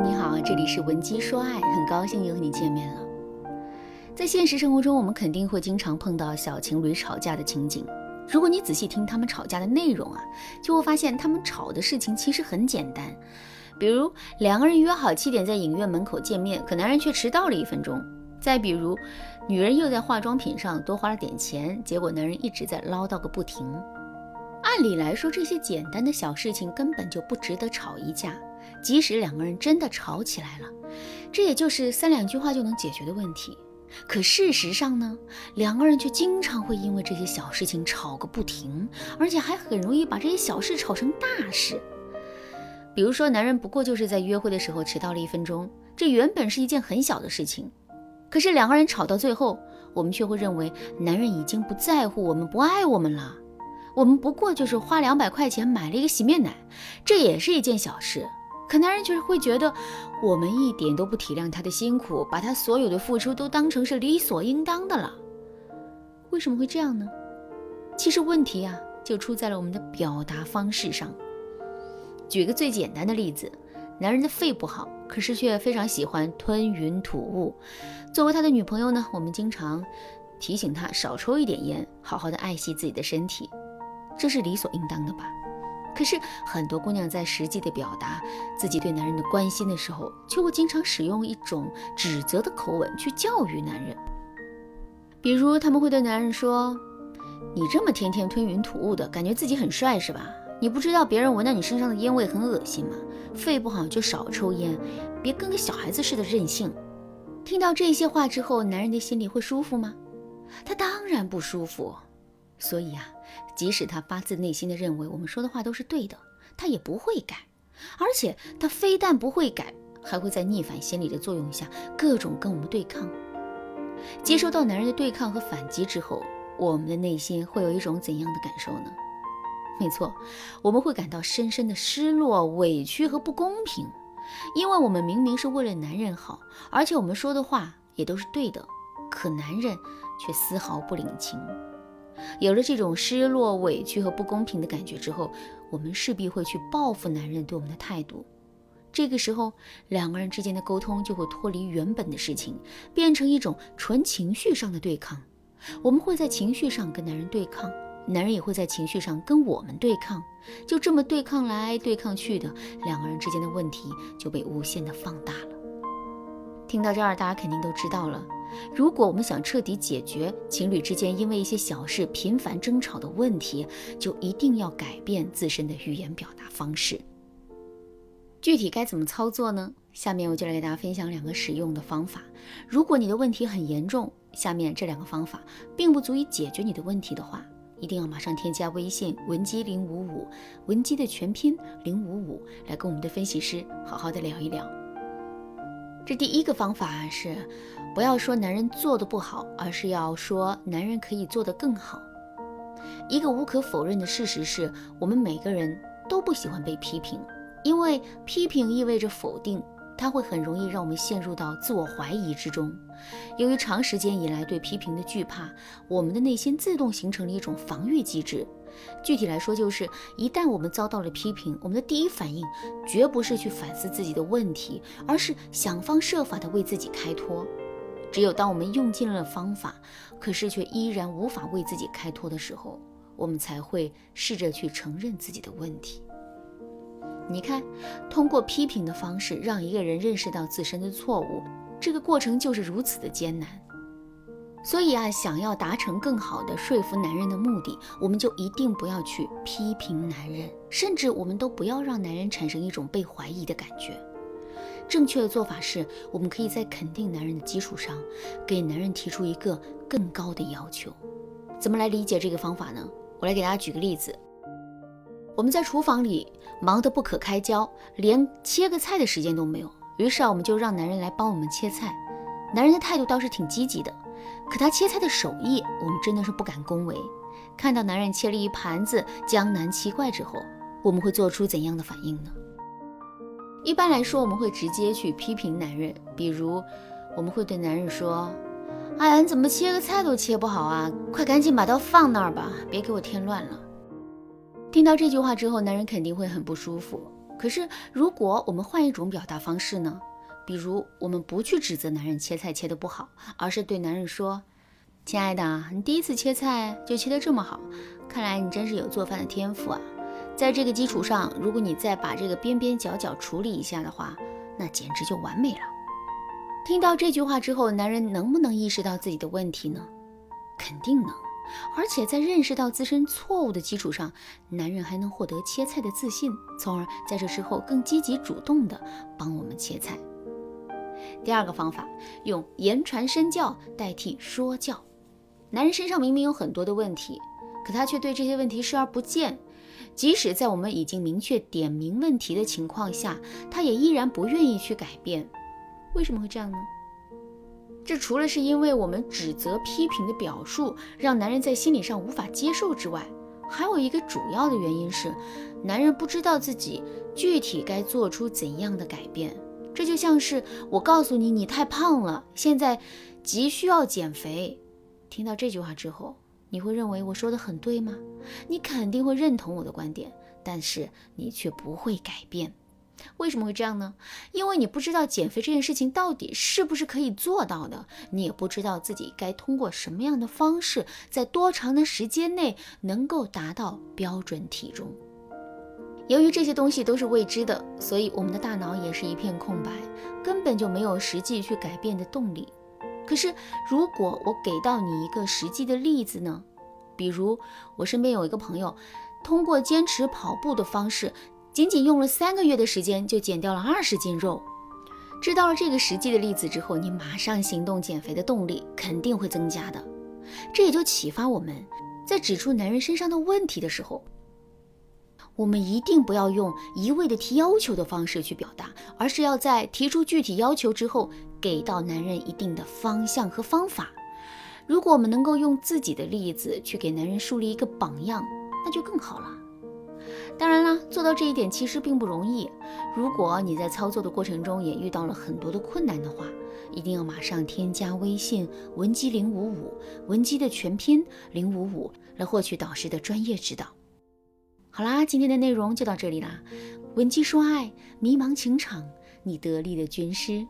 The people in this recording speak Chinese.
你好，这里是文姬说爱，很高兴又和你见面了。在现实生活中，我们肯定会经常碰到小情侣吵架的情景。如果你仔细听他们吵架的内容啊，就会发现他们吵的事情其实很简单。比如两个人约好七点在影院门口见面，可男人却迟到了一分钟。再比如，女人又在化妆品上多花了点钱，结果男人一直在唠叨个不停。按理来说，这些简单的小事情根本就不值得吵一架。即使两个人真的吵起来了，这也就是三两句话就能解决的问题。可事实上呢，两个人却经常会因为这些小事情吵个不停，而且还很容易把这些小事吵成大事。比如说，男人不过就是在约会的时候迟到了一分钟，这原本是一件很小的事情，可是两个人吵到最后，我们却会认为男人已经不在乎我们，不爱我们了。我们不过就是花两百块钱买了一个洗面奶，这也是一件小事。可男人就是会觉得我们一点都不体谅他的辛苦，把他所有的付出都当成是理所应当的了。为什么会这样呢？其实问题啊，就出在了我们的表达方式上。举个最简单的例子，男人的肺不好，可是却非常喜欢吞云吐雾。作为他的女朋友呢，我们经常提醒他少抽一点烟，好好的爱惜自己的身体，这是理所应当的吧。可是很多姑娘在实际的表达自己对男人的关心的时候，却会经常使用一种指责的口吻去教育男人。比如，他们会对男人说：“你这么天天吞云吐雾的，感觉自己很帅是吧？你不知道别人闻到你身上的烟味很恶心吗？肺不好就少抽烟，别跟个小孩子似的任性。”听到这些话之后，男人的心里会舒服吗？他当然不舒服。所以啊，即使他发自内心的认为我们说的话都是对的，他也不会改。而且他非但不会改，还会在逆反心理的作用下，各种跟我们对抗。接收到男人的对抗和反击之后，我们的内心会有一种怎样的感受呢？没错，我们会感到深深的失落、委屈和不公平，因为我们明明是为了男人好，而且我们说的话也都是对的，可男人却丝毫不领情。有了这种失落、委屈和不公平的感觉之后，我们势必会去报复男人对我们的态度。这个时候，两个人之间的沟通就会脱离原本的事情，变成一种纯情绪上的对抗。我们会在情绪上跟男人对抗，男人也会在情绪上跟我们对抗。就这么对抗来对抗去的，两个人之间的问题就被无限的放大了。听到这儿，大家肯定都知道了。如果我们想彻底解决情侣之间因为一些小事频繁争吵的问题，就一定要改变自身的语言表达方式。具体该怎么操作呢？下面我就来给大家分享两个实用的方法。如果你的问题很严重，下面这两个方法并不足以解决你的问题的话，一定要马上添加微信文姬零五五，文姬的全拼零五五，来跟我们的分析师好好的聊一聊。这第一个方法是，不要说男人做的不好，而是要说男人可以做得更好。一个无可否认的事实是，我们每个人都不喜欢被批评，因为批评意味着否定。它会很容易让我们陷入到自我怀疑之中。由于长时间以来对批评的惧怕，我们的内心自动形成了一种防御机制。具体来说，就是一旦我们遭到了批评，我们的第一反应绝不是去反思自己的问题，而是想方设法的为自己开脱。只有当我们用尽了方法，可是却依然无法为自己开脱的时候，我们才会试着去承认自己的问题。你看，通过批评的方式让一个人认识到自身的错误，这个过程就是如此的艰难。所以啊，想要达成更好的说服男人的目的，我们就一定不要去批评男人，甚至我们都不要让男人产生一种被怀疑的感觉。正确的做法是，我们可以在肯定男人的基础上，给男人提出一个更高的要求。怎么来理解这个方法呢？我来给大家举个例子。我们在厨房里忙得不可开交，连切个菜的时间都没有。于是啊，我们就让男人来帮我们切菜。男人的态度倒是挺积极的，可他切菜的手艺，我们真的是不敢恭维。看到男人切了一盘子江南七怪之后，我们会做出怎样的反应呢？一般来说，我们会直接去批评男人，比如我们会对男人说：“哎呀，你怎么切个菜都切不好啊？快赶紧把刀放那儿吧，别给我添乱了。”听到这句话之后，男人肯定会很不舒服。可是如果我们换一种表达方式呢？比如我们不去指责男人切菜切得不好，而是对男人说：“亲爱的，你第一次切菜就切得这么好，看来你真是有做饭的天赋啊！在这个基础上，如果你再把这个边边角角处理一下的话，那简直就完美了。”听到这句话之后，男人能不能意识到自己的问题呢？肯定能。而且在认识到自身错误的基础上，男人还能获得切菜的自信，从而在这之后更积极主动地帮我们切菜。第二个方法，用言传身教代替说教。男人身上明明有很多的问题，可他却对这些问题视而不见，即使在我们已经明确点明问题的情况下，他也依然不愿意去改变。为什么会这样呢？这除了是因为我们指责批评的表述让男人在心理上无法接受之外，还有一个主要的原因是，男人不知道自己具体该做出怎样的改变。这就像是我告诉你，你太胖了，现在急需要减肥。听到这句话之后，你会认为我说的很对吗？你肯定会认同我的观点，但是你却不会改变。为什么会这样呢？因为你不知道减肥这件事情到底是不是可以做到的，你也不知道自己该通过什么样的方式，在多长的时间内能够达到标准体重。由于这些东西都是未知的，所以我们的大脑也是一片空白，根本就没有实际去改变的动力。可是，如果我给到你一个实际的例子呢？比如，我身边有一个朋友，通过坚持跑步的方式。仅仅用了三个月的时间就减掉了二十斤肉。知道了这个实际的例子之后，你马上行动减肥的动力肯定会增加的。这也就启发我们，在指出男人身上的问题的时候，我们一定不要用一味的提要求的方式去表达，而是要在提出具体要求之后，给到男人一定的方向和方法。如果我们能够用自己的例子去给男人树立一个榜样，那就更好了。当然啦，做到这一点其实并不容易。如果你在操作的过程中也遇到了很多的困难的话，一定要马上添加微信文姬零五五，文姬的全拼零五五，来获取导师的专业指导。好啦，今天的内容就到这里啦。文姬说爱，迷茫情场，你得力的军师。